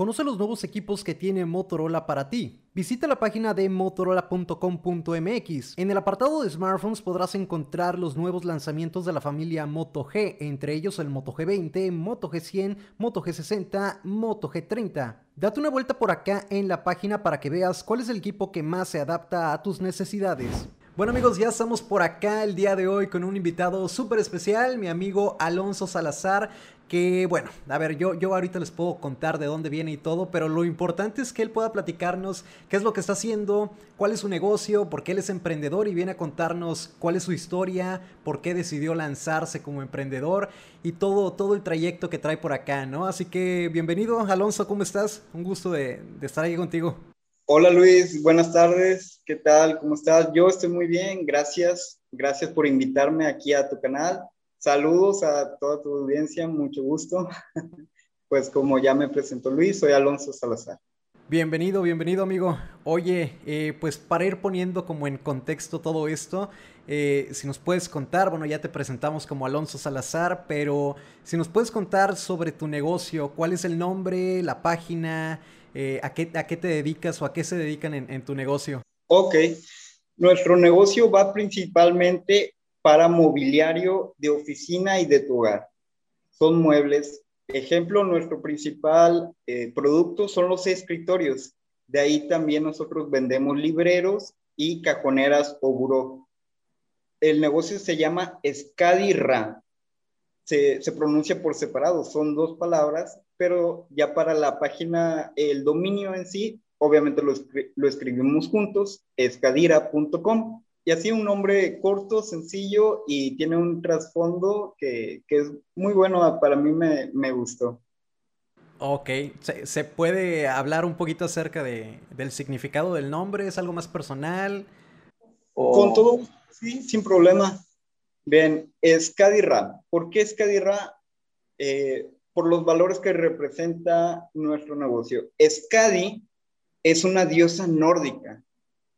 Conoce los nuevos equipos que tiene Motorola para ti. Visita la página de motorola.com.mx. En el apartado de smartphones podrás encontrar los nuevos lanzamientos de la familia Moto G, entre ellos el Moto G20, Moto G100, Moto G60, Moto G30. Date una vuelta por acá en la página para que veas cuál es el equipo que más se adapta a tus necesidades. Bueno amigos, ya estamos por acá el día de hoy con un invitado súper especial, mi amigo Alonso Salazar, que bueno, a ver, yo, yo ahorita les puedo contar de dónde viene y todo, pero lo importante es que él pueda platicarnos qué es lo que está haciendo, cuál es su negocio, por qué él es emprendedor y viene a contarnos cuál es su historia, por qué decidió lanzarse como emprendedor y todo, todo el trayecto que trae por acá, ¿no? Así que bienvenido, Alonso, ¿cómo estás? Un gusto de, de estar aquí contigo. Hola Luis, buenas tardes. ¿Qué tal? ¿Cómo estás? Yo estoy muy bien, gracias. Gracias por invitarme aquí a tu canal. Saludos a toda tu audiencia, mucho gusto. Pues como ya me presentó Luis, soy Alonso Salazar. Bienvenido, bienvenido amigo. Oye, eh, pues para ir poniendo como en contexto todo esto, eh, si nos puedes contar, bueno, ya te presentamos como Alonso Salazar, pero si nos puedes contar sobre tu negocio, cuál es el nombre, la página, eh, ¿a, qué, ¿a, qué, te dedicas o a qué se dedican en, en tu negocio? Ok, nuestro negocio va principalmente para mobiliario de oficina y de tu hogar. Son muebles. Ejemplo, nuestro principal eh, producto son los escritorios. De ahí también nosotros vendemos libreros y cajoneras o buró. El negocio se llama Escadirra. Se, se pronuncia por separado, son dos palabras, pero ya para la página, el dominio en sí, obviamente lo, lo escribimos juntos, escadira.com. Y así un nombre corto, sencillo y tiene un trasfondo que, que es muy bueno, para mí me, me gustó. Ok, ¿Se, ¿Se, puede hablar un poquito acerca de, del significado del nombre? ¿Es algo más personal? O... Con todo, sí, sin problema. Bien, Escadirra. ¿Por qué Escadirra? Eh, por los valores que representa nuestro negocio. Escadi es una diosa nórdica,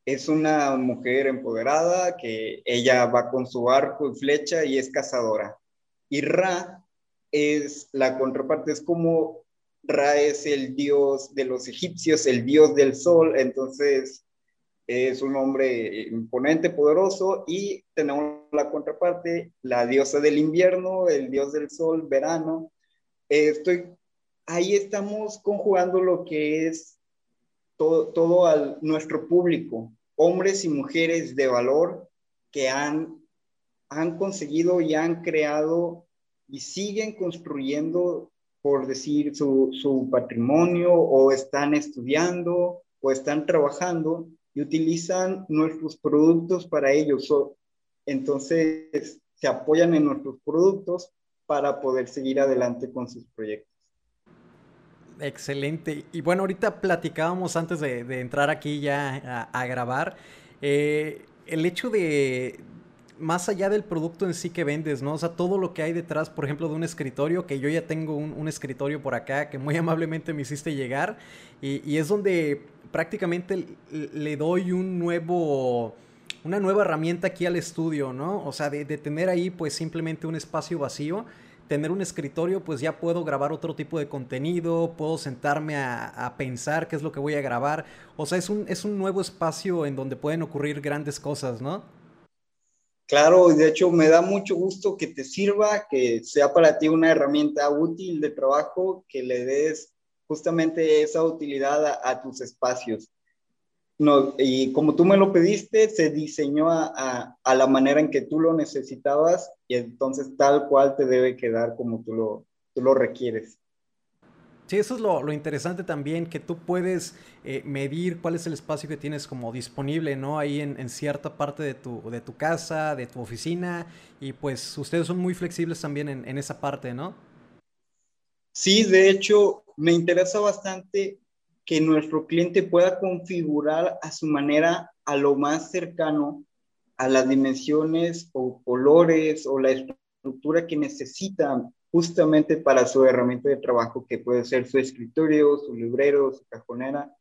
es una mujer empoderada que ella va con su arco y flecha y es cazadora. Y Ra es la contraparte, es como Ra es el dios de los egipcios, el dios del sol, entonces es un hombre imponente, poderoso, y tenemos la contraparte, la diosa del invierno, el dios del sol, verano. Estoy, ahí estamos conjugando lo que es todo, todo al, nuestro público, hombres y mujeres de valor que han, han conseguido y han creado y siguen construyendo, por decir, su, su patrimonio o están estudiando o están trabajando y utilizan nuestros productos para ellos. Entonces, se apoyan en nuestros productos para poder seguir adelante con sus proyectos. Excelente. Y bueno, ahorita platicábamos antes de, entrar aquí ya a, grabar, eh, el hecho de, más allá del producto en sí que vendes, ¿no? O sea, todo lo que hay detrás, por ejemplo, de un escritorio, que yo ya tengo un, escritorio por acá que muy amablemente me hiciste llegar, y, y es donde prácticamente le doy un nuevo una nueva herramienta aquí al estudio, ¿no? O sea, de, de tener ahí pues simplemente un espacio vacío tener un escritorio, pues ya puedo grabar otro tipo de contenido, puedo sentarme a, pensar qué es lo que voy a grabar. O sea, es un, es un nuevo espacio en donde pueden ocurrir grandes cosas, ¿no? Claro, de hecho me da mucho gusto que te sirva, que sea para ti una herramienta útil de trabajo, que le des justamente esa utilidad a tus espacios. No, y como tú me lo pediste, se diseñó a, a, a, la manera en que tú lo necesitabas y entonces tal cual te debe quedar como tú lo, tú lo requieres. Sí, eso es lo, lo, interesante también, que tú puedes eh, medir cuál es el espacio que tienes como disponible, ¿no? Ahí en, en, cierta parte de tu, de tu casa, de tu oficina, y pues ustedes son muy flexibles también en, en esa parte, ¿no? Sí, de hecho, me interesa bastante que nuestro cliente pueda configurar a su manera a lo más cercano a las dimensiones o colores o la estructura que necesita justamente para su herramienta de trabajo, que puede ser su escritorio, su librero, su cajonera.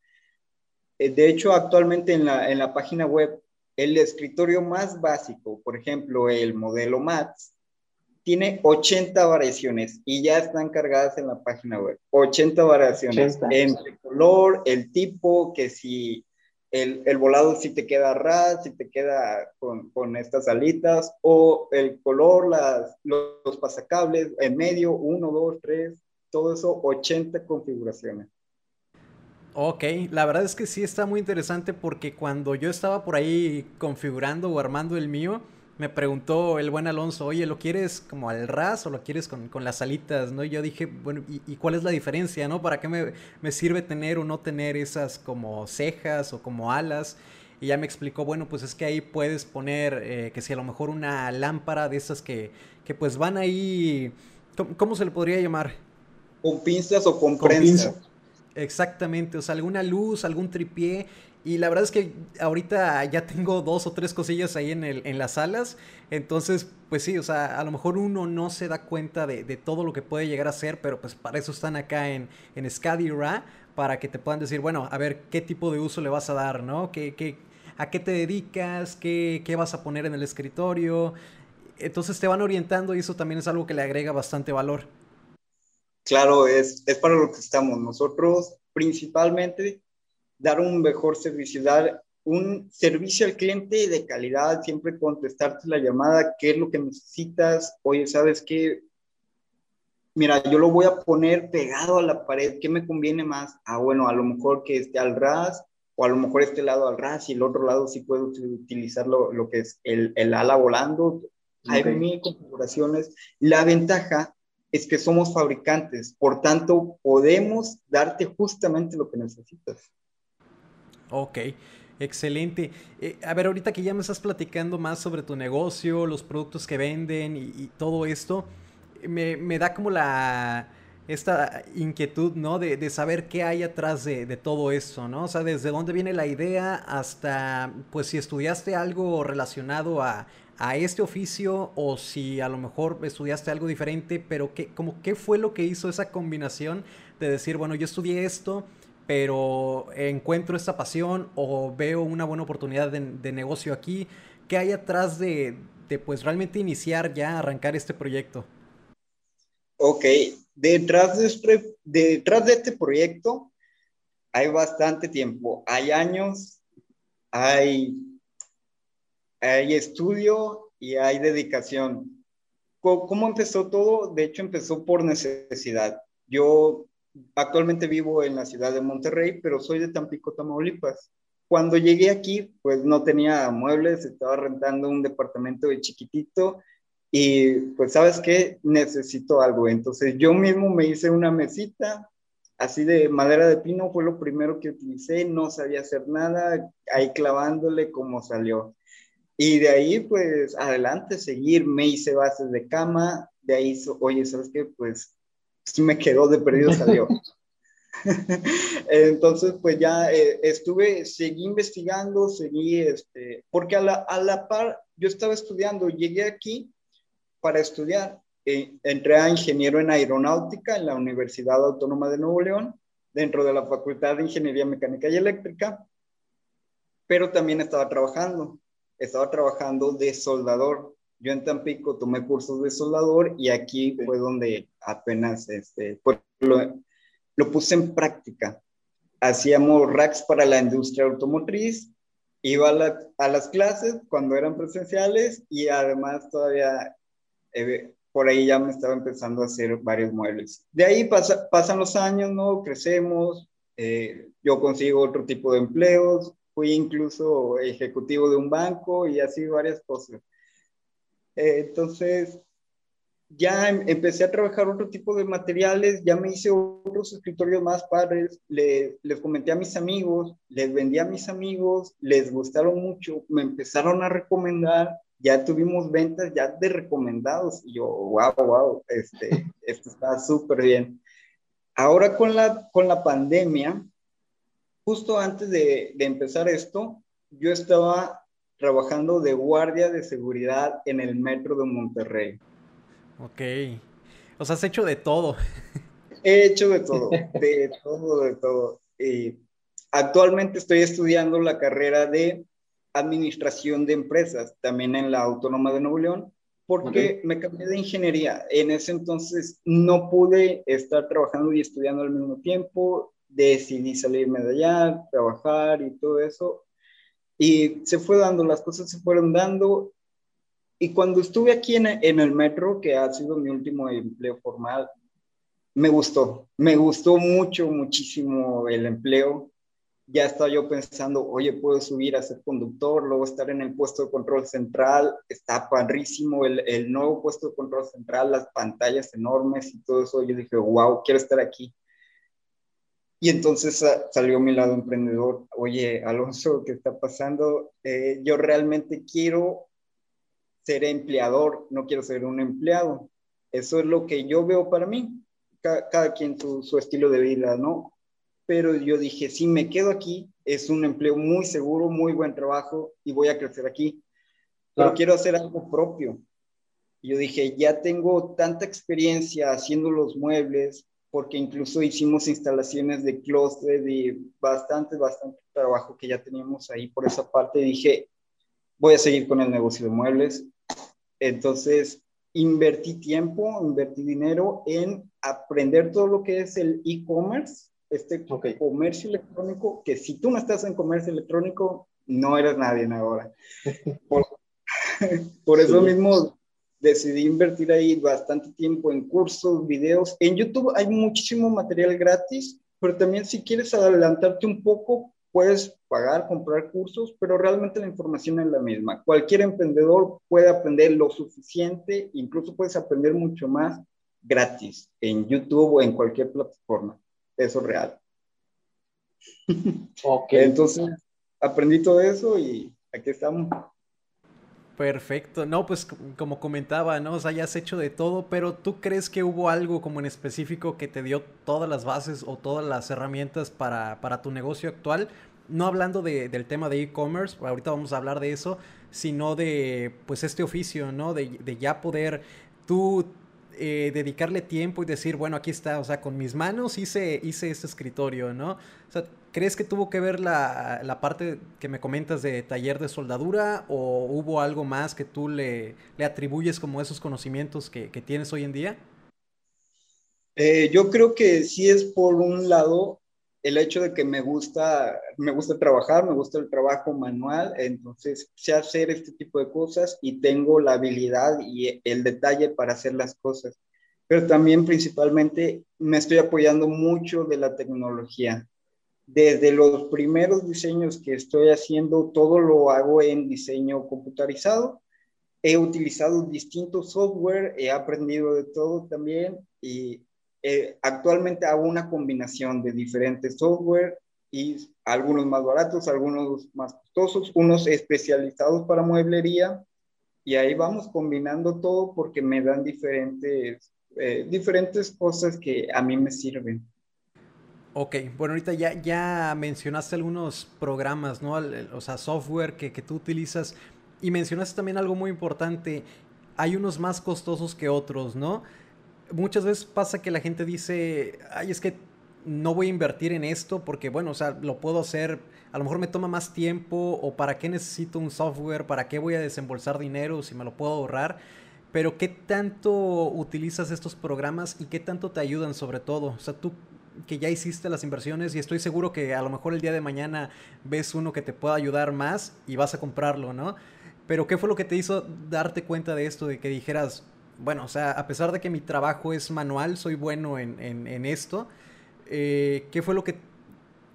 Eh, de hecho, actualmente en la, en la página web, el escritorio más básico, por ejemplo, el modelo MATS, tiene 80 variaciones y ya están cargadas en la página web. 80 variaciones entre color, el tipo, que si el, el, volado si te queda ras, si te queda con, con, estas alitas, o el color, las, los, los pasacables, en medio, 1, 2, 3, todo eso, 80 configuraciones. Ok, la verdad es que sí está muy interesante porque cuando yo estaba por ahí configurando o armando el mío, me preguntó el buen Alonso, oye, ¿lo quieres como al ras o lo quieres con, con las alitas? ¿no? Y yo dije, bueno, ¿y, cuál es la diferencia? ¿no? ¿Para qué me, me, sirve tener o no tener esas como cejas o como alas? Y ya me explicó, bueno, pues es que ahí puedes poner, eh, que si a lo mejor una lámpara de esas que, que pues van ahí, ¿cómo, se le podría llamar? Con pinzas o con, con prensa. Exactamente, o sea, alguna luz, algún tripié. Y la verdad es que ahorita ya tengo dos o tres cosillas ahí en, el, en las salas. Entonces, pues sí, o sea, a lo mejor uno no se da cuenta de, todo lo que puede llegar a ser, pero pues para eso están acá en, en Ra, para que te puedan decir, bueno, a ver qué tipo de uso le vas a dar, ¿no? ¿Qué, qué, a qué te dedicas? ¿Qué, ¿Qué vas a poner en el escritorio? Entonces te van orientando y eso también es algo que le agrega bastante valor. Claro, es, es para lo que estamos. Nosotros principalmente dar un mejor servicio, dar un servicio al cliente de calidad, siempre contestarte la llamada, qué es lo que necesitas, oye, ¿sabes qué? Mira, yo lo voy a poner pegado a la pared, ¿qué me conviene más? Ah, bueno, a lo mejor que esté al ras, o a lo mejor este lado al ras y el otro lado sí puedo utilizar lo, lo que es el, el ala volando. Hay mil configuraciones. La ventaja es que somos fabricantes, por tanto, podemos darte justamente lo que necesitas. Ok, excelente. Eh, a ver, ahorita que ya me estás platicando más sobre tu negocio, los productos que venden y, todo esto, me, me, da como la esta inquietud, ¿no? De, de saber qué hay atrás de, de, todo esto, ¿no? O sea, desde dónde viene la idea hasta, pues, si estudiaste algo relacionado a, a este oficio o si a lo mejor estudiaste algo diferente, pero ¿qué, como, ¿qué fue lo que hizo esa combinación de decir, bueno, yo estudié esto, pero encuentro esta pasión o veo una buena oportunidad de, negocio aquí? ¿Qué hay atrás de, de, pues realmente iniciar ya, arrancar este proyecto? Ok, detrás de, este, detrás de este proyecto hay bastante tiempo, hay años, hay hay estudio y hay dedicación. ¿Cómo empezó todo? De hecho, empezó por necesidad. Yo actualmente vivo en la ciudad de Monterrey, pero soy de Tampico, Tamaulipas. Cuando llegué aquí, pues no tenía muebles, estaba rentando un departamento de chiquitito y pues sabes qué, necesito algo. Entonces yo mismo me hice una mesita, así de madera de pino, fue lo primero que utilicé, no sabía hacer nada, ahí clavándole como salió. Y de ahí, pues, adelante, seguir, me hice bases de cama, de ahí, oye, ¿sabes qué? Pues, me quedó de perdido, salió. Entonces, pues ya eh, estuve, seguí investigando, seguí, este, porque a la, a la par, yo estaba estudiando, llegué aquí para estudiar, eh, entré a ingeniero en aeronáutica en la Universidad Autónoma de Nuevo León, dentro de la Facultad de Ingeniería Mecánica y Eléctrica, pero también estaba trabajando estaba trabajando de soldador. Yo en Tampico tomé cursos de soldador y aquí fue donde apenas este, pues, lo, lo puse en práctica. Hacíamos racks para la industria automotriz, iba a, a las clases cuando eran presenciales y además todavía eh, por ahí ya me estaba empezando a hacer varios muebles. De ahí pasan los años, ¿no? Crecemos, eh, yo consigo otro tipo de empleos, fui incluso ejecutivo de un banco y así varias cosas. Eh, entonces, ya em, empecé a trabajar otro tipo de materiales, ya me hice otros escritorios más padres, les comenté a mis amigos, les vendí a mis amigos, les gustaron mucho, me empezaron a recomendar, ya tuvimos ventas ya de recomendados y yo, wow, wow, este, esto está súper bien. Ahora con la, con la pandemia, justo antes de, empezar esto, yo estaba trabajando de guardia de seguridad en el metro de Monterrey. Ok. O sea, has hecho de todo. He hecho de todo, de todo, de todo. Y actualmente estoy estudiando la carrera de administración de empresas, también en la Autónoma de Nuevo León, porque me cambié de ingeniería. En ese entonces no pude estar trabajando y estudiando al mismo tiempo. Decidí salirme de allá, trabajar y todo eso. Y se fue dando, las cosas se fueron dando. Y cuando estuve aquí en, en el metro, que ha sido mi último empleo formal, me gustó. Me gustó mucho, muchísimo el empleo ya estaba yo pensando, oye, puedo subir a ser conductor, luego estar en el puesto de control central, está padrísimo el, el nuevo puesto de control central, las pantallas enormes y todo eso. Yo dije, wow, quiero estar aquí. Y entonces salió mi lado emprendedor, oye, Alonso, ¿qué está pasando? Eh, yo realmente quiero ser empleador, no quiero ser un empleado. Eso es lo que yo veo para mí. Cada, quien su, su estilo de vida, ¿no? pero yo dije, si me quedo aquí, es un empleo muy seguro, muy buen trabajo y voy a crecer aquí, pero quiero hacer algo propio. Yo dije, ya tengo tanta experiencia haciendo los muebles, porque incluso hicimos instalaciones de closet y bastante, bastante trabajo que ya teníamos ahí por esa parte. Dije, voy a seguir con el negocio de muebles. Entonces, invertí tiempo, invertí dinero en aprender todo lo que es el e-commerce este comercio electrónico, que si tú no estás en comercio electrónico, no eres nadie ahora. Por, eso mismo decidí invertir ahí bastante tiempo en cursos, videos. En YouTube hay muchísimo material gratis, pero también si quieres adelantarte un poco, puedes pagar, comprar cursos, pero realmente la información es la misma. Cualquier emprendedor puede aprender lo suficiente, incluso puedes aprender mucho más gratis en YouTube o en cualquier plataforma eso real. Ok. Entonces, aprendí todo eso y aquí estamos. Perfecto. No, pues como comentaba, ¿no? O sea, has hecho de todo, pero ¿tú crees que hubo algo como en específico que te dio todas las bases o todas las herramientas para, tu negocio actual? No hablando del tema de e-commerce, ahorita vamos a hablar de eso, sino de pues este oficio, ¿no? De, de ya poder tú eh, dedicarle tiempo y decir, bueno, aquí está, o sea, con mis manos hice, hice este escritorio, ¿no? O sea, ¿crees que tuvo que ver la, la parte que me comentas de taller de soldadura o hubo algo más que tú le, le atribuyes como esos conocimientos que, que tienes hoy en día? Eh, yo creo que sí es por un lado el hecho de que me gusta, me gusta trabajar, me gusta el trabajo manual, entonces sé hacer este tipo de cosas y tengo la habilidad y el detalle para hacer las cosas. Pero también principalmente me estoy apoyando mucho de la tecnología. Desde los primeros diseños que estoy haciendo, todo lo hago en diseño computarizado. He utilizado distintos software, he aprendido de todo también y eh, actualmente hago una combinación de diferentes software y algunos más baratos, algunos más costosos, unos especializados para mueblería y ahí vamos combinando todo porque me dan diferentes, eh, diferentes cosas que a mí me sirven. Ok, bueno, ahorita ya, ya mencionaste algunos programas, ¿no? O sea, software que, que tú utilizas y mencionaste también algo muy importante. Hay unos más costosos que otros, ¿no? muchas veces pasa que la gente dice, ay, es que no voy a invertir en esto porque, bueno, o sea, lo puedo hacer, a lo mejor me toma más tiempo o para qué necesito un software, para qué voy a desembolsar dinero si me lo puedo ahorrar. Pero ¿qué tanto utilizas estos programas y qué tanto te ayudan sobre todo? O sea, tú que ya hiciste las inversiones y estoy seguro que a lo mejor el día de mañana ves uno que te pueda ayudar más y vas a comprarlo, ¿no? Pero ¿qué fue lo que te hizo darte cuenta de esto, de que dijeras, bueno, o sea, a pesar de que mi trabajo es manual, soy bueno en, esto, eh, ¿qué fue lo que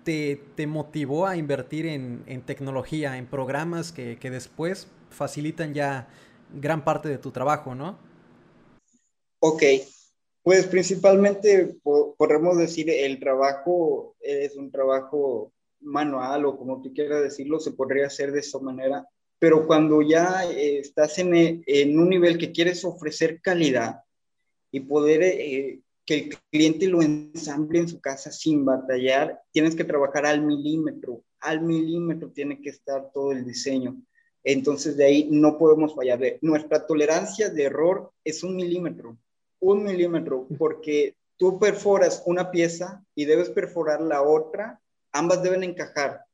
te, motivó a invertir en, tecnología, en programas que, después facilitan ya gran parte de tu trabajo, ¿no? Ok, pues principalmente podemos decir el trabajo es un trabajo manual o como tú quieras decirlo, se podría hacer de esa manera pero cuando ya eh, estás en, en, un nivel que quieres ofrecer calidad y poder eh, que el cliente lo ensamble en su casa sin batallar, tienes que trabajar al milímetro, al milímetro tiene que estar todo el diseño. Entonces de ahí no podemos fallar. Nuestra tolerancia de error es un milímetro, un milímetro, porque tú perforas una pieza y debes perforar la otra, ambas deben encajar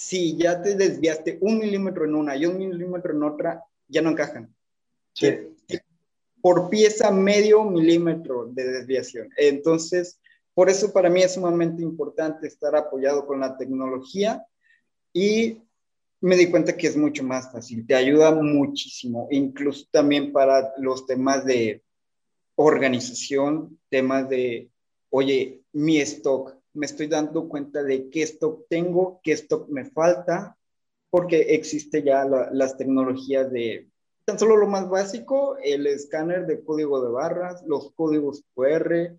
si ya te desviaste un milímetro en una y un milímetro en otra, ya no encajan. Sí. por pieza medio milímetro de desviación. Entonces, por eso para mí es sumamente importante estar apoyado con la tecnología y me di cuenta que es mucho más fácil, te ayuda muchísimo, incluso también para los temas de organización, temas de, oye, mi stock, me estoy dando cuenta de qué stock tengo, qué stock me falta, porque existe ya las tecnologías de tan solo lo más básico, el escáner de código de barras, los códigos QR,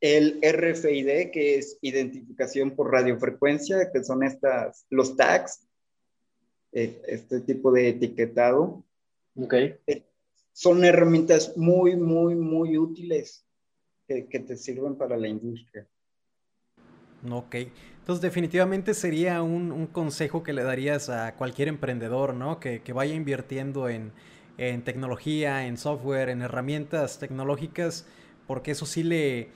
el RFID, que es identificación por radiofrecuencia, que son estas, los tags, eh, este tipo de etiquetado. Ok. Son herramientas muy, muy, muy útiles que, que te sirven para la industria. Ok, entonces definitivamente sería un, un, consejo que le darías a cualquier emprendedor, ¿no? Que, que vaya invirtiendo en, en, tecnología, en software, en herramientas tecnológicas, porque eso sí le,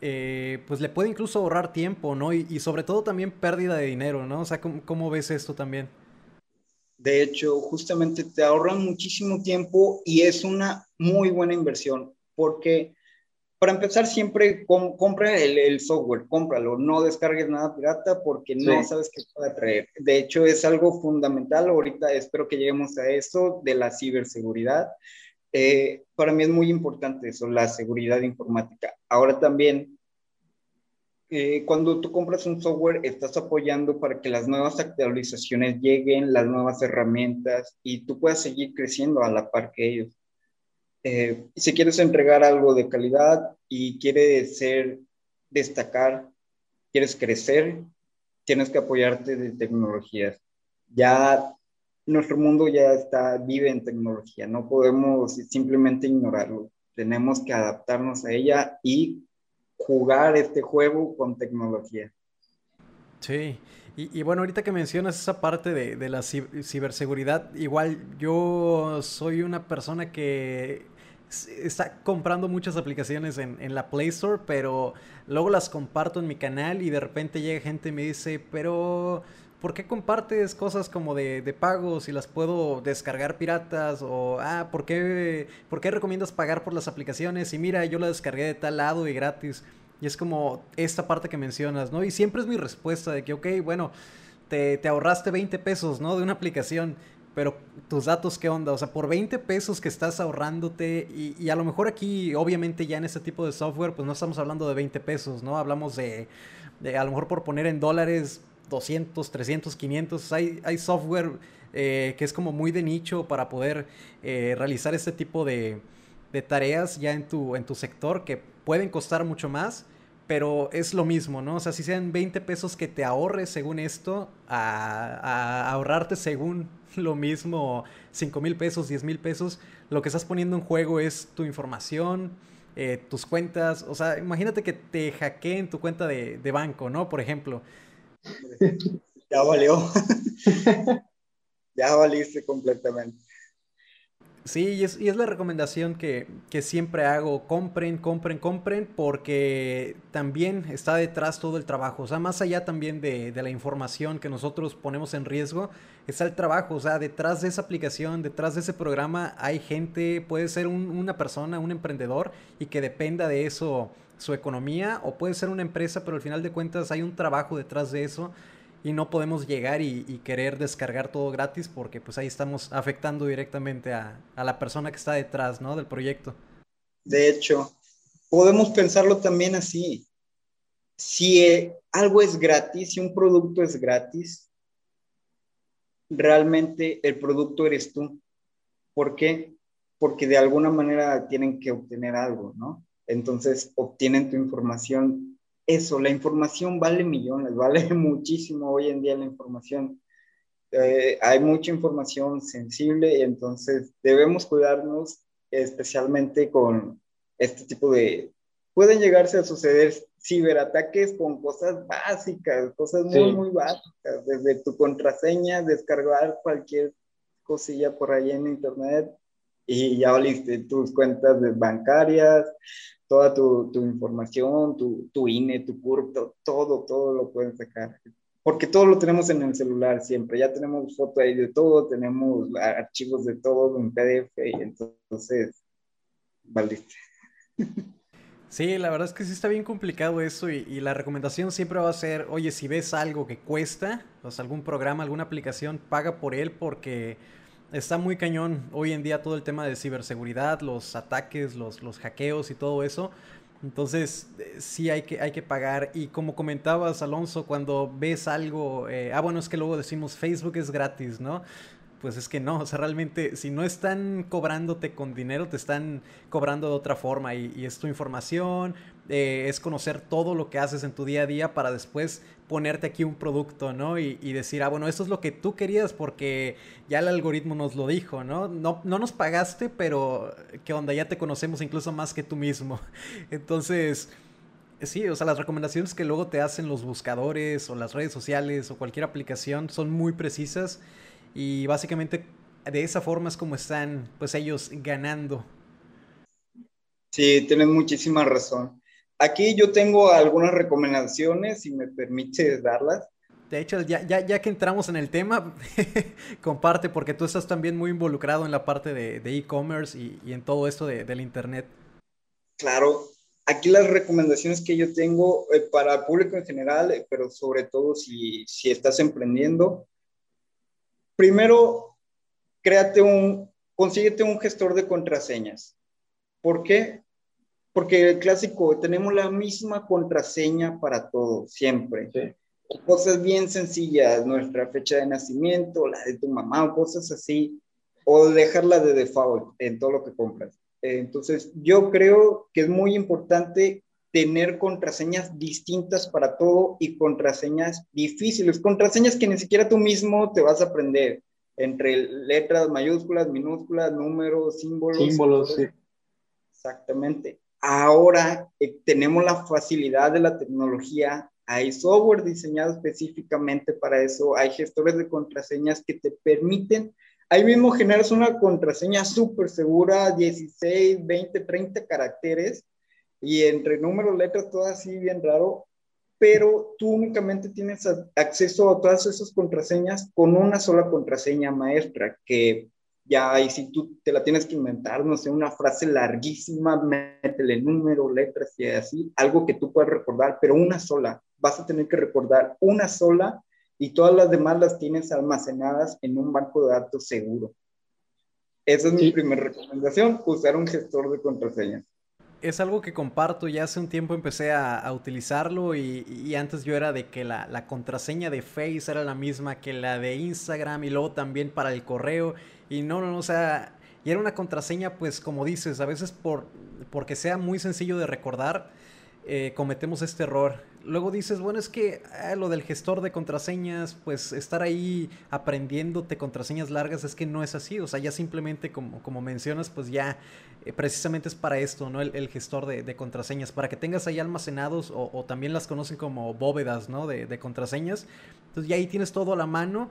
eh, pues le puede incluso ahorrar tiempo, ¿no? Y, y, sobre todo también pérdida de dinero, ¿no? O sea, ¿cómo, cómo ves esto también? De hecho, justamente te ahorran muchísimo tiempo y es una muy buena inversión, porque para empezar, siempre compra el, el, software, cómpralo, no descargues nada pirata porque sí. no sabes qué puede traer. De hecho, es algo fundamental. Ahorita espero que lleguemos a eso de la ciberseguridad. Eh, para mí es muy importante eso, la seguridad informática. Ahora también, eh, cuando tú compras un software, estás apoyando para que las nuevas actualizaciones lleguen, las nuevas herramientas y tú puedas seguir creciendo a la par que ellos. Eh, si quieres entregar algo de calidad y quieres ser, destacar, quieres crecer, tienes que apoyarte de tecnologías. Ya nuestro mundo ya está, vive en tecnología, no podemos simplemente ignorarlo. Tenemos que adaptarnos a ella y jugar este juego con tecnología. Sí, y, bueno, ahorita que mencionas esa parte de, de, la ciberseguridad, igual yo soy una persona que está comprando muchas aplicaciones en, en, la Play Store, pero luego las comparto en mi canal y de repente llega gente y me dice, pero ¿por qué compartes cosas como de, de pagos y las puedo descargar piratas? O, ah, ¿por qué, ¿por qué recomiendas pagar por las aplicaciones? Y mira, yo la descargué de tal lado y gratis. Y es como esta parte que mencionas, ¿no? Y siempre es mi respuesta de que, ok, bueno, te, te ahorraste 20 pesos, ¿no? De una aplicación pero tus datos, ¿qué onda? O sea, por 20 pesos que estás ahorrándote, y, y, a lo mejor aquí, obviamente ya en este tipo de software, pues no estamos hablando de 20 pesos, ¿no? Hablamos de, de a lo mejor por poner en dólares 200, 300, 500. Hay, hay software eh, que es como muy de nicho para poder eh, realizar este tipo de, de, tareas ya en tu, en tu sector que pueden costar mucho más, pero es lo mismo, ¿no? O sea, si sean 20 pesos que te ahorres según esto, a, ahorrarte según lo mismo 5 mil pesos, 10 mil pesos, lo que estás poniendo en juego es tu información, eh, tus cuentas, o sea, imagínate que te hackeen tu cuenta de, de banco, ¿no? Por ejemplo. Ya valió. ya valiste completamente. Sí, y es, y es la recomendación que, que, siempre hago, compren, compren, compren, porque también está detrás todo el trabajo, o sea, más allá también de, de, la información que nosotros ponemos en riesgo, está el trabajo, o sea, detrás de esa aplicación, detrás de ese programa hay gente, puede ser un, una persona, un emprendedor, y que dependa de eso su economía, o puede ser una empresa, pero al final de cuentas hay un trabajo detrás de eso y no podemos llegar y, querer descargar todo gratis porque pues ahí estamos afectando directamente a, a, la persona que está detrás, ¿no? Del proyecto. De hecho, podemos pensarlo también así. Si eh, algo es gratis, si un producto es gratis, realmente el producto eres tú. ¿Por qué? Porque de alguna manera tienen que obtener algo, ¿no? Entonces obtienen tu información eso, la información vale millones, vale muchísimo hoy en día la información. Eh, hay mucha información sensible y entonces debemos cuidarnos especialmente con este tipo de... Pueden llegarse a suceder ciberataques con cosas básicas, cosas muy, sí. muy básicas, desde tu contraseña, descargar cualquier cosilla por ahí en internet y ya valiste tus cuentas bancarias, toda tu, tu información, tu, tu, INE, tu CURP, todo, todo lo pueden sacar. Porque todo lo tenemos en el celular siempre, ya tenemos foto ahí de todo, tenemos archivos de todo en PDF, y entonces valiste. Sí, la verdad es que sí está bien complicado eso y, y, la recomendación siempre va a ser, oye, si ves algo que cuesta, o sea, algún programa, alguna aplicación, paga por él porque está muy cañón hoy en día todo el tema de ciberseguridad, los ataques, los, los hackeos y todo eso. Entonces, eh, sí hay que, hay que pagar. Y como comentabas, Alonso, cuando ves algo, eh, ah, bueno, es que luego decimos Facebook es gratis, ¿no? Pues es que no, o sea, realmente si no están cobrándote con dinero, te están cobrando de otra forma y, es tu información, eh, es conocer todo lo que haces en tu día a día para después ponerte aquí un producto, ¿no? Y, decir, ah, bueno, esto es lo que tú querías porque ya el algoritmo nos lo dijo, ¿no? No, no nos pagaste, pero que onda, ya te conocemos incluso más que tú mismo. Entonces, sí, o sea, las recomendaciones que luego te hacen los buscadores o las redes sociales o cualquier aplicación son muy precisas y básicamente de esa forma es como están, pues ellos ganando. Sí, tienes muchísima razón. Aquí yo tengo algunas recomendaciones, si me permite darlas. De hecho, ya, ya, ya que entramos en el tema, comparte, porque tú estás también muy involucrado en la parte de e-commerce y, y, en todo esto de, del Internet. Claro, aquí las recomendaciones que yo tengo eh, para el público en general, eh, pero sobre todo si, si estás emprendiendo. Primero, créate un, consíguete un gestor de contraseñas. ¿Por qué? Porque el clásico, tenemos la misma contraseña para todo, siempre. Cosas bien sencillas, nuestra fecha de nacimiento, la de tu mamá, o cosas así, o dejarla de default en todo lo que compras. Entonces, yo creo que es muy importante tener contraseñas distintas para todo y contraseñas difíciles, contraseñas que ni siquiera tú mismo te vas a aprender, entre letras mayúsculas, minúsculas, números, símbolos. Símbolos, sí. Exactamente. Ahora eh, tenemos la facilidad de la tecnología, hay software diseñado específicamente para eso, hay gestores de contraseñas que te permiten, ahí mismo generas una contraseña súper segura, 16, 20, 30 caracteres, y entre números, letras, todo así bien raro, pero tú únicamente tienes acceso a todas esas contraseñas con una sola contraseña maestra, que ya ahí si tú te la tienes que inventar, no sé, una frase larguísima, métele número, letras y así, algo que tú puedas recordar, pero una sola, vas a tener que recordar una sola y todas las demás las tienes almacenadas en un banco de datos seguro. Esa es mi primera recomendación, usar un gestor de contraseñas es algo que comparto, ya hace un tiempo empecé a, utilizarlo y, antes yo era de que la, la, contraseña de Face era la misma que la de Instagram y luego también para el correo. Y no, no, o sea, y era una contraseña pues como dices, a veces por, porque sea muy sencillo de recordar, eh, cometemos este error. Luego dices, bueno, es que ah, lo del gestor de contraseñas, pues estar ahí aprendiéndote contraseñas largas es que no es así. O sea, ya simplemente como, como mencionas, pues ya eh, precisamente es para esto, ¿no? El, gestor de, contraseñas, para que tengas ahí almacenados o, también las conocen como bóvedas, ¿no? De, de contraseñas. Entonces ya ahí tienes todo a la mano.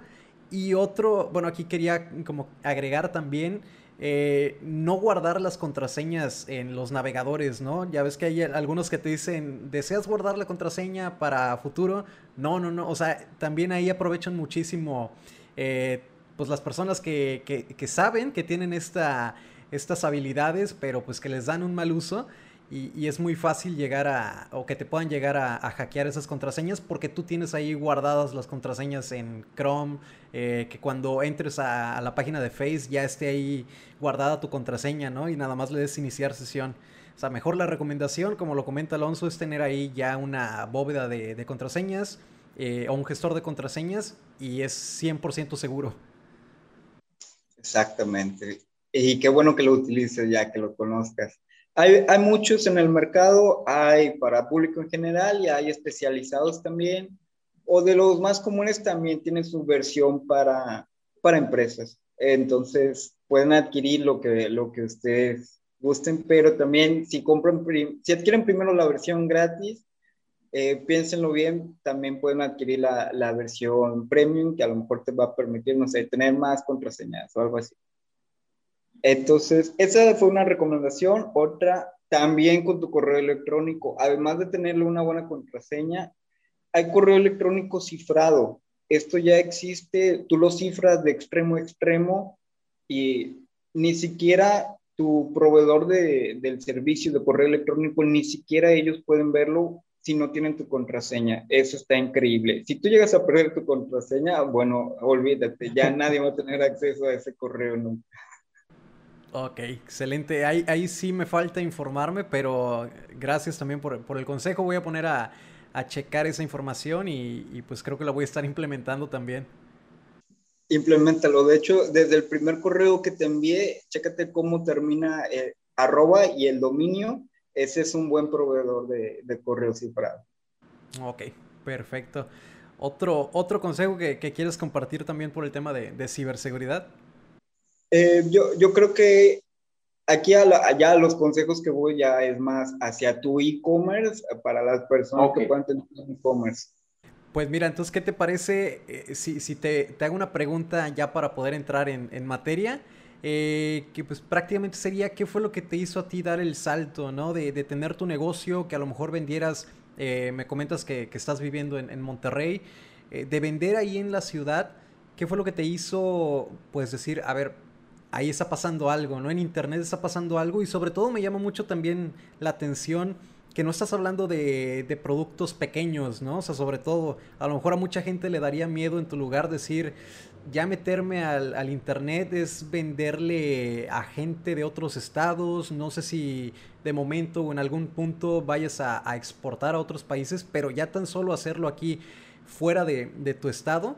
Y otro, bueno, aquí quería como agregar también eh, no guardar las contraseñas en los navegadores, ¿no? Ya ves que hay algunos que te dicen, ¿deseas guardar la contraseña para futuro? No, no, no. O sea, también ahí aprovechan muchísimo, eh, pues las personas que, que, saben que tienen esta, estas habilidades, pero pues que les dan un mal uso y, es muy fácil llegar a, o que te puedan llegar a, hackear esas contraseñas porque tú tienes ahí guardadas las contraseñas en Chrome, eh, que cuando entres a, la página de Face ya esté ahí guardada tu contraseña, ¿no? Y nada más le des iniciar sesión. O sea, mejor la recomendación, como lo comenta Alonso, es tener ahí ya una bóveda de, contraseñas eh, o un gestor de contraseñas y es 100% seguro. Exactamente. Y qué bueno que lo utilices ya, que lo conozcas. Hay, muchos en el mercado, hay para público en general y hay especializados también, o de los más comunes también tienen su versión para, para empresas. Entonces, pueden adquirir lo que, lo que ustedes gusten, pero también si compran, si adquieren primero la versión gratis, eh, piénsenlo bien, también pueden adquirir la, la versión premium, que a lo mejor te va a permitir, no sé, tener más contraseñas o algo así. Entonces, esa fue una recomendación. Otra, también con tu correo electrónico, además de tenerle una buena contraseña, hay correo electrónico cifrado. Esto ya existe, tú lo cifras de extremo a extremo y ni siquiera tu proveedor de, del servicio de correo electrónico, ni siquiera ellos pueden verlo si no tienen tu contraseña. Eso está increíble. Si tú llegas a perder tu contraseña, bueno, olvídate, ya nadie va a tener acceso a ese correo nunca. Ok, excelente. Ahí, ahí sí me falta informarme, pero gracias también por, por el consejo. Voy a poner a, a checar esa información y, y, pues creo que la voy a estar implementando también. Implementalo. De hecho, desde el primer correo que te envié, chécate cómo termina eh, arroba y el dominio. Ese es un buen proveedor de, de correo cifrado. Ok, perfecto. Otro, otro consejo que, que quieres compartir también por el tema de, de ciberseguridad. Eh, yo, yo, creo que aquí a allá los consejos que voy ya es más hacia tu e-commerce para las personas okay. que puedan tener un e-commerce. Pues mira, entonces, ¿qué te parece eh, si, si te, te, hago una pregunta ya para poder entrar en, en materia? Eh, que pues prácticamente sería, ¿qué fue lo que te hizo a ti dar el salto, ¿no? De, de tener tu negocio, que a lo mejor vendieras, eh, me comentas que, que, estás viviendo en, en Monterrey, de vender ahí en la ciudad, ¿qué fue lo que te hizo, pues decir, a ver, ahí está pasando algo, ¿no? En internet está pasando algo y sobre todo me llama mucho también la atención que no estás hablando de, productos pequeños, ¿no? O sea, sobre todo, a lo mejor a mucha gente le daría miedo en tu lugar decir, ya meterme al, al internet es venderle a gente de otros estados, no sé si de momento o en algún punto vayas a, a exportar a otros países, pero ya tan solo hacerlo aquí fuera de, de tu estado,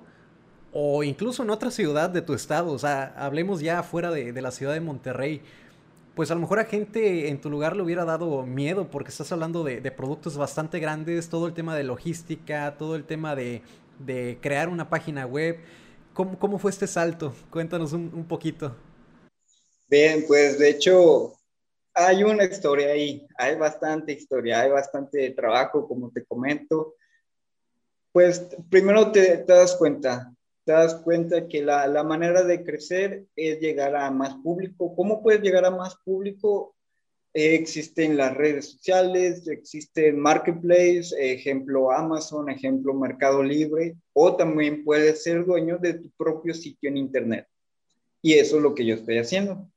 o incluso en otra ciudad de tu estado, o sea, hablemos ya fuera de, de, la ciudad de Monterrey, pues a lo mejor a gente en tu lugar le hubiera dado miedo porque estás hablando de, de productos bastante grandes, todo el tema de logística, todo el tema de, de crear una página web. ¿Cómo, ¿Cómo, fue este salto? Cuéntanos un, un poquito. Bien, pues de hecho hay una historia ahí, hay bastante historia, hay bastante trabajo, como te comento. Pues primero te, te das cuenta, te das cuenta que la, la, manera de crecer es llegar a más público. ¿Cómo puedes llegar a más público? Eh, existen las redes sociales, existen Marketplace, ejemplo Amazon, ejemplo Mercado Libre, o también puedes ser dueño de tu propio sitio en Internet. Y eso es lo que yo estoy haciendo.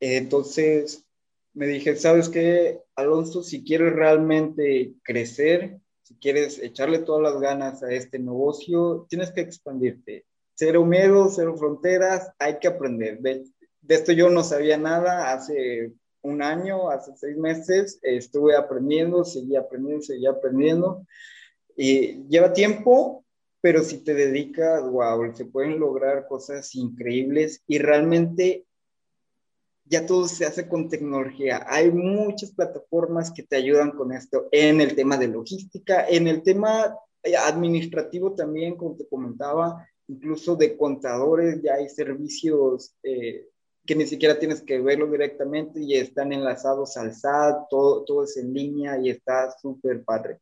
Entonces, me dije, ¿sabes qué, Alonso? Si quieres realmente crecer, si quieres echarle todas las ganas a este negocio, tienes que expandirte. Cero miedo, cero fronteras, hay que aprender. De, de, esto yo no sabía nada hace un año, hace seis meses, estuve aprendiendo, seguí aprendiendo, seguí aprendiendo. Y lleva tiempo, pero si te dedicas, wow, se pueden lograr cosas increíbles y realmente ya todo se hace con tecnología. Hay muchas plataformas que te ayudan con esto en el tema de logística, en el tema administrativo también, como te comentaba, incluso de contadores, ya hay servicios eh, que ni siquiera tienes que verlo directamente y están enlazados al SAT, todo, todo es en línea y está súper padre.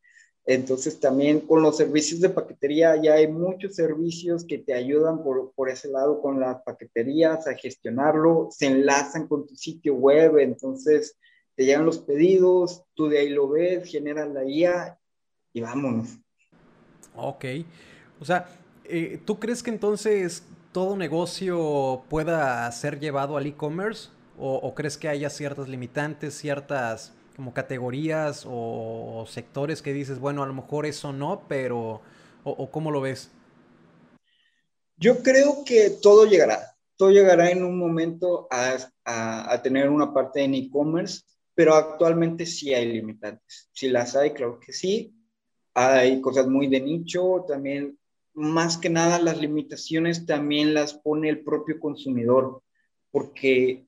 Entonces también con los servicios de paquetería ya hay muchos servicios que te ayudan por, por, ese lado con las paqueterías a gestionarlo, se enlazan con tu sitio web, entonces te llegan los pedidos, tú de ahí lo ves, generas la guía y vámonos. Ok, o sea, eh, ¿tú crees que entonces todo negocio pueda ser llevado al e-commerce o, o crees que haya ciertas limitantes, ciertas como categorías o, sectores que dices, bueno, a lo mejor eso no, pero, o, o cómo lo ves? Yo creo que todo llegará, todo llegará en un momento a, a, a tener una parte en e-commerce, pero actualmente sí hay limitantes. Si las hay, creo que sí. Hay cosas muy de nicho, también más que nada las limitaciones también las pone el propio consumidor, porque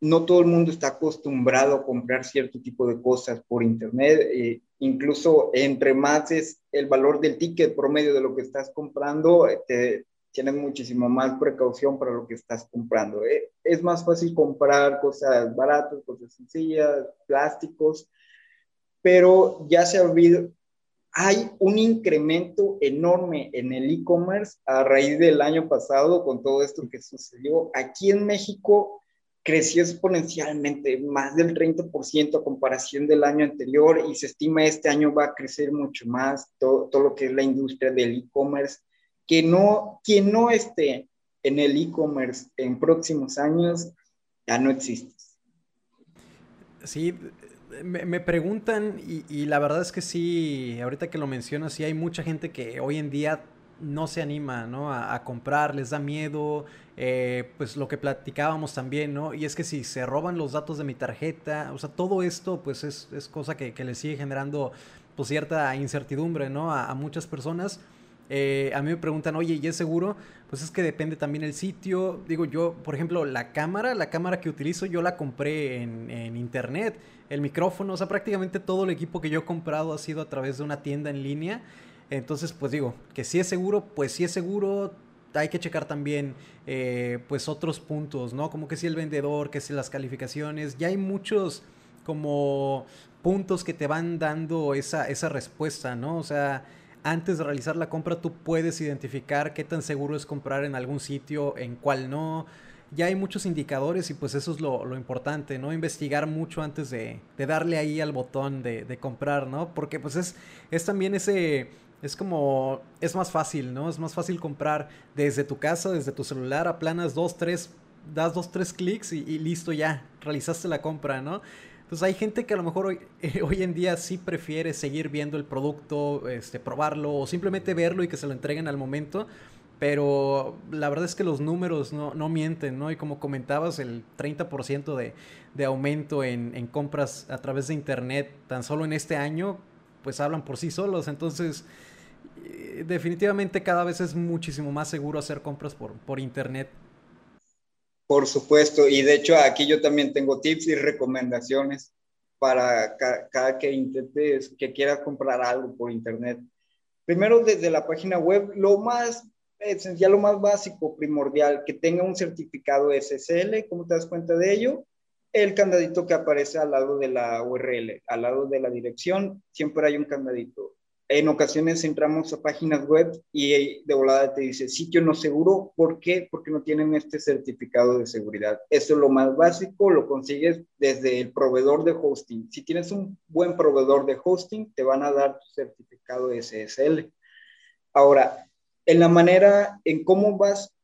no todo el mundo está acostumbrado a comprar cierto tipo de cosas por internet. Eh, incluso entre más es el valor del ticket promedio de lo que estás comprando, eh, te, tienes muchísimo más precaución para lo que estás comprando. Eh, es más fácil comprar cosas baratas, cosas sencillas, plásticos, pero ya se ha habido, hay un incremento enorme en el e-commerce a raíz del año pasado con todo esto que sucedió. Aquí en México creció exponencialmente, más del 30% a comparación del año anterior y se estima este año va a crecer mucho más todo, todo lo que es la industria del e-commerce, que no, quien no esté en el e-commerce en próximos años, ya no existe. Sí, me, preguntan y, la verdad es que sí, ahorita que lo mencionas, sí hay mucha gente que hoy en día no se anima, ¿no? A, comprar, les da miedo, eh, pues lo que platicábamos también, ¿no? Y es que si se roban los datos de mi tarjeta, o sea, todo esto pues es, cosa que, que le sigue generando pues cierta incertidumbre, ¿no? A, muchas personas. Eh, a mí me preguntan, oye, ¿y es seguro? Pues es que depende también el sitio. Digo, yo, por ejemplo, la cámara, la cámara que utilizo, yo la compré en, en internet. El micrófono, o sea, prácticamente todo el equipo que yo he comprado ha sido a través de una tienda en línea. Entonces, pues digo, que si es seguro, pues si es seguro, hay que checar también eh, pues otros puntos, ¿no? Como que si el vendedor, que si las calificaciones, ya hay muchos como puntos que te van dando esa, esa respuesta, ¿no? O sea, antes de realizar la compra tú puedes identificar qué tan seguro es comprar en algún sitio, en cuál no. Ya hay muchos indicadores y pues eso es lo, importante, ¿no? Investigar mucho antes de, darle ahí al botón de, de, comprar, ¿no? Porque pues es, es también ese es como, es más fácil, ¿no? Es más fácil comprar desde tu casa, desde tu celular, aplanas dos, tres, das dos, tres clics y, listo, ya, realizaste la compra, ¿no? Entonces hay gente que a lo mejor hoy, hoy, en día sí prefiere seguir viendo el producto, este, probarlo o simplemente verlo y que se lo entreguen al momento. Pero la verdad es que los números no, no mienten, ¿no? Y como comentabas, el 30% de, de aumento en, en compras a través de Internet tan solo en este año, pues hablan por sí solos. Entonces, definitivamente cada vez es muchísimo más seguro hacer compras por, por internet. Por supuesto, y de hecho aquí yo también tengo tips y recomendaciones para cada que intentes, que quieras comprar algo por internet. Primero desde la página web, lo más esencial, lo más básico, primordial, que tenga un certificado SSL, ¿cómo te das cuenta de ello? El candadito que aparece al lado de la URL, al lado de la dirección, siempre hay un candadito en ocasiones entramos a páginas web y de volada te dice sitio no seguro. ¿Por qué? Porque no tienen este certificado de seguridad. Eso es lo más básico, lo consigues desde el proveedor de hosting. Si tienes un buen proveedor de hosting, te van a dar tu certificado SSL. Ahora, en la manera en cómo vas,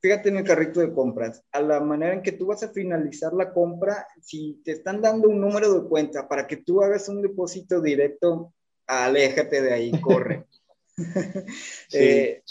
fíjate en el carrito de compras, a la manera en que tú vas a finalizar la compra, si te están dando un número de cuenta para que tú hagas un depósito directo aléjate de ahí, corre. Eh,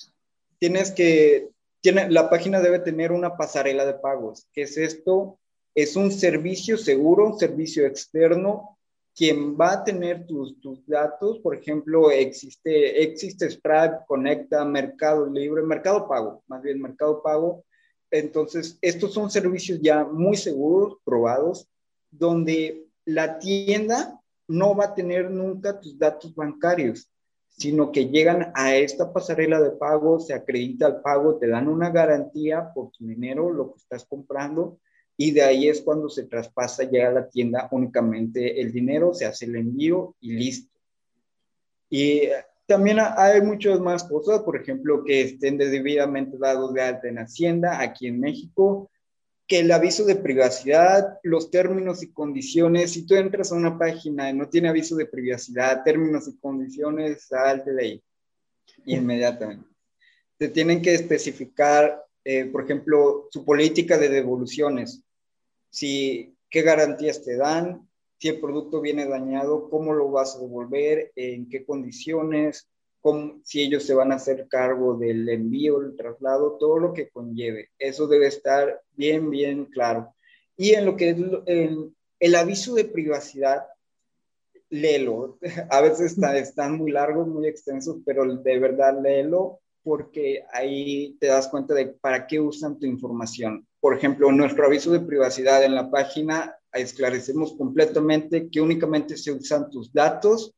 tienes que, tiene, la página debe tener una pasarela de pagos. ¿Qué es esto? Es un servicio seguro, un servicio externo. Quien va a tener tus, tus datos, por ejemplo, existe, existe Stripe, Conecta, Mercado Libre, Mercado Pago, más bien Mercado Pago. Entonces, estos son servicios ya muy seguros, probados, donde la tienda no va a tener nunca tus datos bancarios, sino que llegan a esta pasarela de pago, se acredita el pago, te dan una garantía por tu dinero, lo que estás comprando, y de ahí es cuando se traspasa ya a la tienda únicamente el dinero, se hace el envío y listo. Y también hay muchas más cosas, por ejemplo, que estén debidamente dados de alta en Hacienda aquí en México, que el aviso de privacidad, los términos y condiciones, si tú entras a una página y no tiene aviso de privacidad, términos y condiciones, salte de ahí inmediatamente. Te tienen que especificar, eh, por ejemplo, su política de devoluciones, si, qué garantías te dan, si el producto viene dañado, cómo lo vas a devolver, en qué condiciones, si ellos se van a hacer cargo del envío, el traslado, todo lo que conlleve. Eso debe estar bien, bien claro. Y en lo que es el, el aviso de privacidad, léelo. A veces está, están muy largos, muy extensos, pero de verdad léelo porque ahí te das cuenta de para qué usan tu información. Por ejemplo, nuestro aviso de privacidad en la página esclarecemos completamente que únicamente se usan tus datos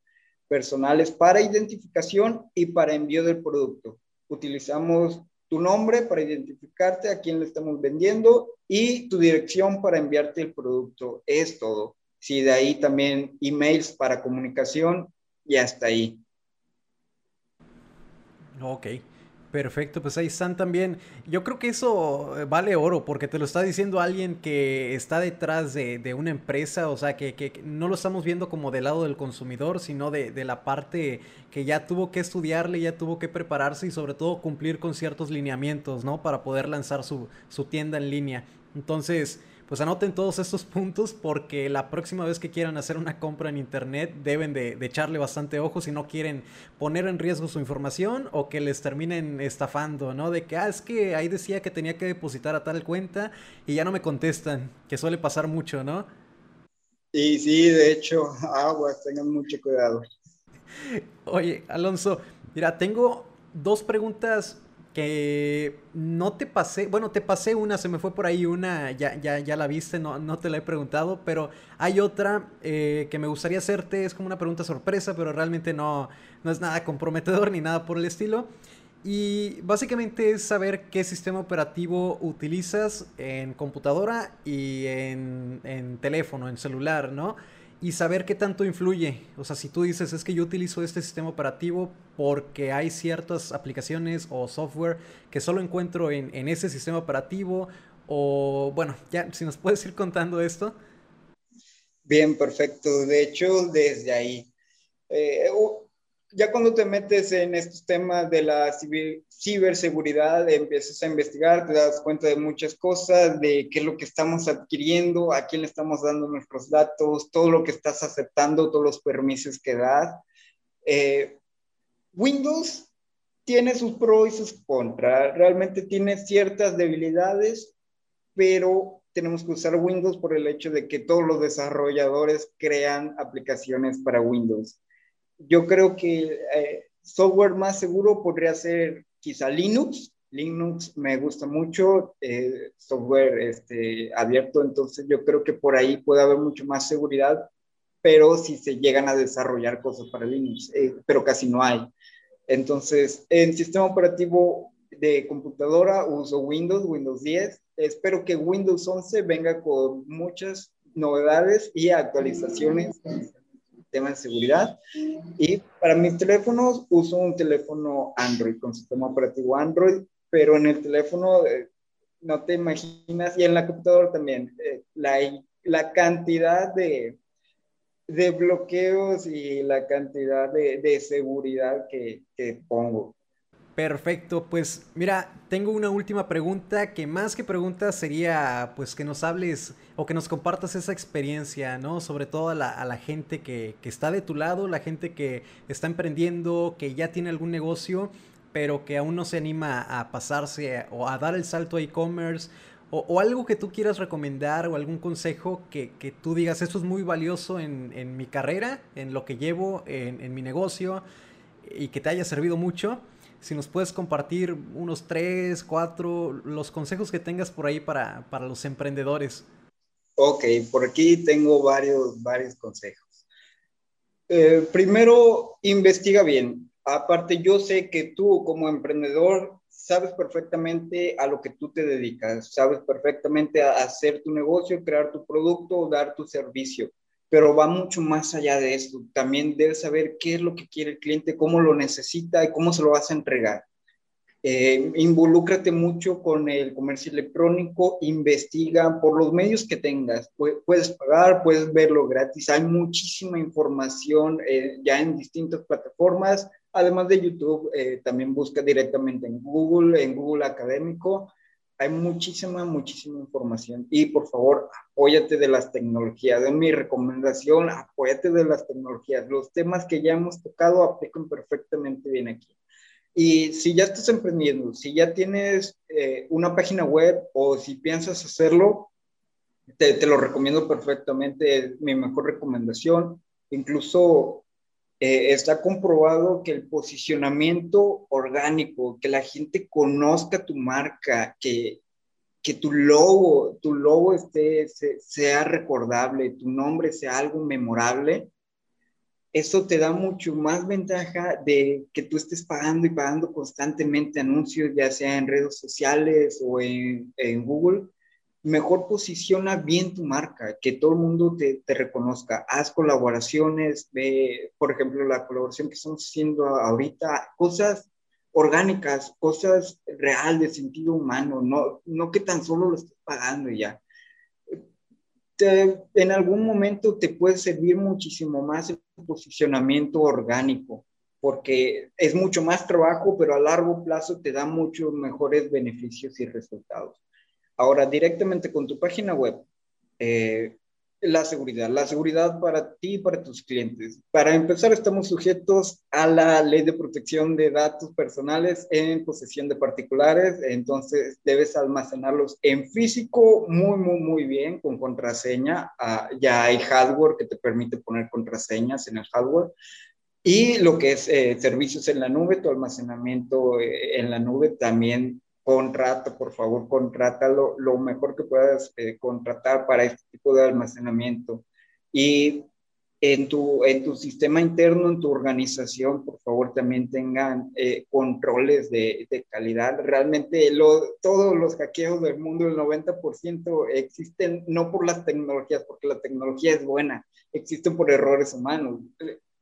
personales para identificación y para envío del producto. Utilizamos tu nombre para identificarte a quién le estamos vendiendo y tu dirección para enviarte el producto. Es todo. Si de ahí también emails para comunicación y hasta ahí. Ok. Perfecto, pues ahí están también. Yo creo que eso eh, vale oro porque te lo está diciendo alguien que está detrás de, una empresa, o sea, que, no lo estamos viendo como del lado del consumidor, sino de, la parte que ya tuvo que estudiarle, ya tuvo que prepararse y sobre todo cumplir con ciertos lineamientos, ¿no? Para poder lanzar su, su tienda en línea. Entonces, pues anoten todos estos puntos porque la próxima vez que quieran hacer una compra en internet deben de, echarle bastante ojo si no quieren poner en riesgo su información o que les terminen estafando, ¿no? De que, ah, es que ahí decía que tenía que depositar a tal cuenta y ya no me contestan, que suele pasar mucho, ¿no? Sí, sí, de hecho, aguas, tengan mucho cuidado. Oye, Alonso, mira, tengo dos preguntas que no te pasé, bueno, te pasé una, se me fue por ahí una, ya, ya, ya la viste, no, no te la he preguntado, pero hay otra eh, que me gustaría hacerte, es como una pregunta sorpresa, pero realmente no, no es nada comprometedor ni nada por el estilo. Y básicamente es saber qué sistema operativo utilizas en computadora y en, en teléfono, en celular, ¿no? Y saber qué tanto influye. O sea, si tú dices, es que yo utilizo este sistema operativo porque hay ciertas aplicaciones o software que solo encuentro en, ese sistema operativo, o bueno, ya, si nos puedes ir contando esto. Bien, perfecto. De hecho, desde ahí. Eh, ya cuando te metes en estos temas de la ciberseguridad, empiezas a investigar, te das cuenta de muchas cosas, de qué es lo que estamos adquiriendo, a quién le estamos dando nuestros datos, todo lo que estás aceptando, todos los permisos que das. Eh, Windows tiene sus pros y sus contras, realmente tiene ciertas debilidades, pero tenemos que usar Windows por el hecho de que todos los desarrolladores crean aplicaciones para Windows yo creo que eh, software más seguro podría ser quizá Linux. Linux me gusta mucho, eh, software este, abierto, entonces yo creo que por ahí puede haber mucho más seguridad, pero si se llegan a desarrollar cosas para Linux, eh, pero casi no hay. Entonces, en sistema operativo de computadora uso Windows, Windows 10. Espero que Windows 11 venga con muchas novedades y actualizaciones tema de seguridad. Y para mis teléfonos uso un teléfono Android con sistema operativo Android, pero en el teléfono eh, no te imaginas, y en la computadora también, eh, la, la cantidad de, de bloqueos y la cantidad de, de seguridad que, que pongo. Perfecto, pues mira, tengo una última pregunta que más que pregunta sería pues que nos hables o que nos compartas esa experiencia, ¿no? Sobre todo a la, gente que, está de tu lado, la gente que está emprendiendo, que ya tiene algún negocio, pero que aún no se anima a pasarse o a dar el salto a e-commerce. O, algo que tú quieras recomendar o algún consejo que, tú digas, esto es muy valioso en, mi carrera, en lo que llevo, en, en mi negocio y que te haya servido mucho si nos puedes compartir unos tres, cuatro, los consejos que tengas por ahí para, para los emprendedores. Ok, por aquí tengo varios, varios consejos. Eh, primero, investiga bien. Aparte, yo sé que tú como emprendedor sabes perfectamente a lo que tú te dedicas, sabes perfectamente a hacer tu negocio, crear tu producto, dar tu servicio pero va mucho más allá de esto. También debes saber qué es lo que quiere el cliente, cómo lo necesita y cómo se lo vas a entregar. Eh, involúcrate mucho con el comercio electrónico, investiga por los medios que tengas. puedes pagar, puedes verlo gratis. Hay muchísima información eh, ya en distintas plataformas. Además de YouTube, eh, también busca directamente en Google, en Google Académico hay muchísima, muchísima información. Y por favor, apóyate de las tecnologías. Es mi recomendación, apóyate de las tecnologías. Los temas que ya hemos tocado aplican perfectamente bien aquí. Y si ya estás emprendiendo, si ya tienes eh, una página web o si piensas hacerlo, te, te, lo recomiendo perfectamente. Es mi mejor recomendación. Incluso eh, está comprobado que el posicionamiento orgánico, que la gente conozca tu marca, que, que tu logo, tu logo esté, sea recordable, tu nombre sea algo memorable, eso te da mucho más ventaja de que tú estés pagando y pagando constantemente anuncios, ya sea en redes sociales o en, en Google, mejor posiciona bien tu marca, que todo el mundo te, reconozca. Haz colaboraciones, ve, por ejemplo, la colaboración que estamos haciendo ahorita, cosas orgánicas, cosas real, de sentido humano, no, no que tan solo lo estés pagando ya. en algún momento te puede servir muchísimo más el posicionamiento orgánico, porque es mucho más trabajo, pero a largo plazo te da muchos mejores beneficios y resultados. Ahora, directamente con tu página web, Eh, la seguridad, la seguridad para ti y para tus clientes. Para empezar, estamos sujetos a la ley de protección de datos personales en posesión de particulares, entonces debes almacenarlos en físico muy, muy, muy bien con contraseña. Ah, ya hay hardware que te permite poner contraseñas en el hardware. Y lo que es eh, servicios en la nube, tu almacenamiento eh, en la nube también contrata, por favor, contrátalo lo mejor que puedas eh, contratar para este tipo de almacenamiento. Y en tu, en tu sistema interno, en tu organización, por favor, también tengan eh, controles de, de, calidad. Realmente lo, todos los hackeos del mundo, el 90% existen no por las tecnologías, porque la tecnología es buena, existen por errores humanos.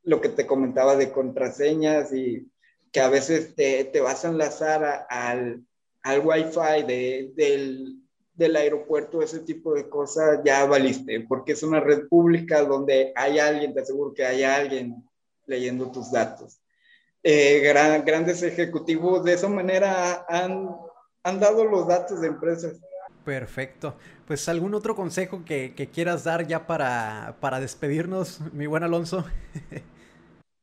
Lo que te comentaba de contraseñas y que a veces te, te vas a enlazar al, al wifi de, del, del aeropuerto, ese tipo de cosas, ya valiste, porque es una red pública donde hay alguien, te aseguro que hay alguien leyendo tus datos. Eh, grandes ejecutivos de esa manera han, han dado los datos de empresas. Perfecto. Pues algún otro consejo que, que quieras dar ya para, para despedirnos, mi buen Alonso.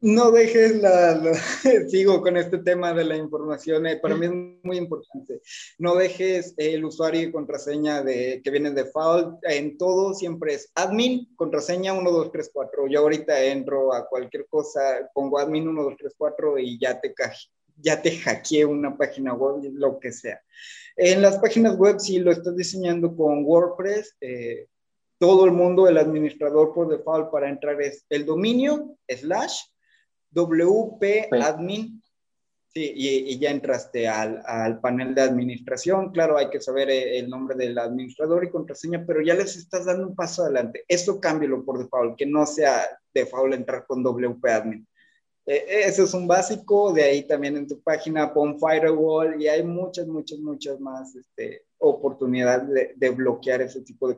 no dejes la, sigo con este tema de la información, eh, para mí es muy importante, no dejes el usuario y contraseña de, que viene de default, en todo siempre es admin, contraseña 1234, yo ahorita entro a cualquier cosa, pongo admin 1234 y ya te, ya te hackeé una página web, lo que sea. En las páginas web, si lo estás diseñando con WordPress, eh, todo el mundo, el administrador por default para entrar es el dominio, slash, WP Admin. Sí, y, ya entraste al, al, panel de administración. Claro, hay que saber eh, el nombre del administrador y contraseña, pero ya les estás dando un paso adelante. Esto cámbialo por default, que no sea default entrar con WP Admin. Eh, eso es un básico, de ahí también en tu página pon firewall y hay muchas, muchas, muchas más este, oportunidades de, de bloquear ese tipo de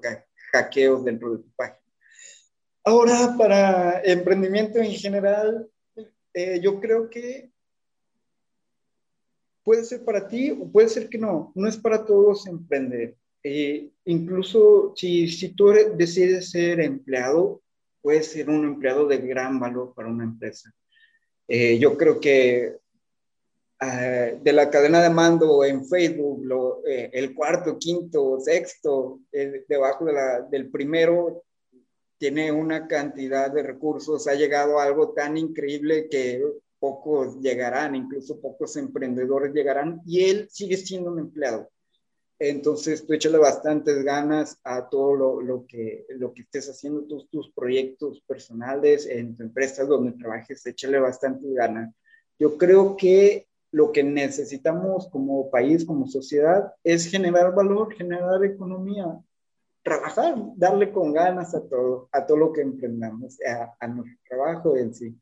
hackeos dentro de tu página. Ahora, para emprendimiento en general, eh, yo creo que puede ser para ti o puede ser que no. No es para todos emprender. Eh, incluso si, si tú decides ser empleado, puedes ser un empleado de gran valor para una empresa. Eh, yo creo que de la cadena de mando en Facebook, lo, el cuarto, quinto, sexto, debajo de la, del primero, tiene una cantidad de recursos, ha llegado a algo tan increíble que pocos llegarán, incluso pocos emprendedores llegarán, y él sigue siendo un empleado. Entonces, tú échale bastantes ganas a todo lo, lo, que, lo que estés haciendo, tus, tus proyectos personales, en tu empresa donde trabajes, échale bastantes ganas. Yo creo que lo que necesitamos como país, como sociedad, es generar valor, generar economía trabajar, darle con ganas a todo, a todo lo que emprendamos, a, nuestro trabajo en sí.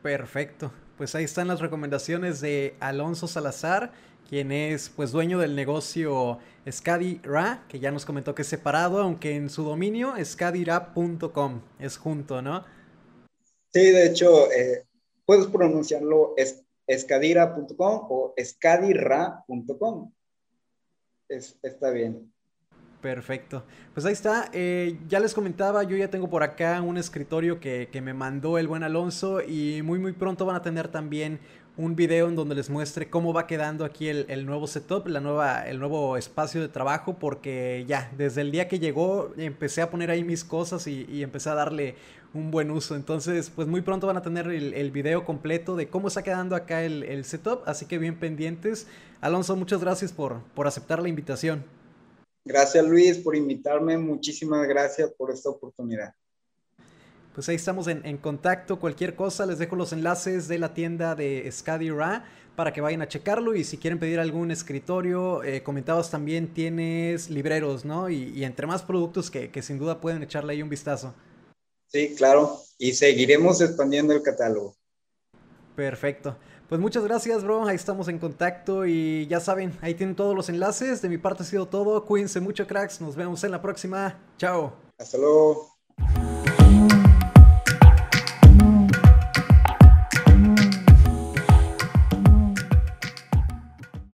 Perfecto. Pues ahí están las recomendaciones de Alonso Salazar, quien es pues dueño del negocio Scadi Ra, que ya nos comentó que es separado, aunque en su dominio scadira.com es junto, ¿no? Sí, de hecho, eh, puedes pronunciarlo escadira.com o escadira.com está bien. Perfecto. Pues ahí está. Eh, ya les comentaba, yo ya tengo por acá un escritorio que, me mandó el buen Alonso y muy muy pronto van a tener también un video en donde les muestre cómo va quedando aquí el, nuevo setup, la nueva, el nuevo espacio de trabajo, porque ya, desde el día que llegó empecé a poner ahí mis cosas y, empecé a darle un buen uso. Entonces, pues muy pronto van a tener el, el video completo de cómo está quedando acá el, el setup, así que bien pendientes. Alonso, muchas gracias por, por aceptar la invitación. Gracias Luis por invitarme, muchísimas gracias por esta oportunidad. Pues ahí estamos en, contacto, cualquier cosa les dejo los enlaces de la tienda de Ra para que vayan a checarlo y si quieren pedir algún escritorio, eh, comentabas también tienes libreros, ¿no? Y, entre más productos que, que sin duda pueden echarle ahí un vistazo. Sí, claro, y seguiremos expandiendo el catálogo. Perfecto. Pues muchas gracias, bro. Ahí estamos en contacto y ya saben, ahí tienen todos los enlaces. De mi parte ha sido todo. Cuídense mucho, cracks. Nos vemos en la próxima. Chao. Hasta luego.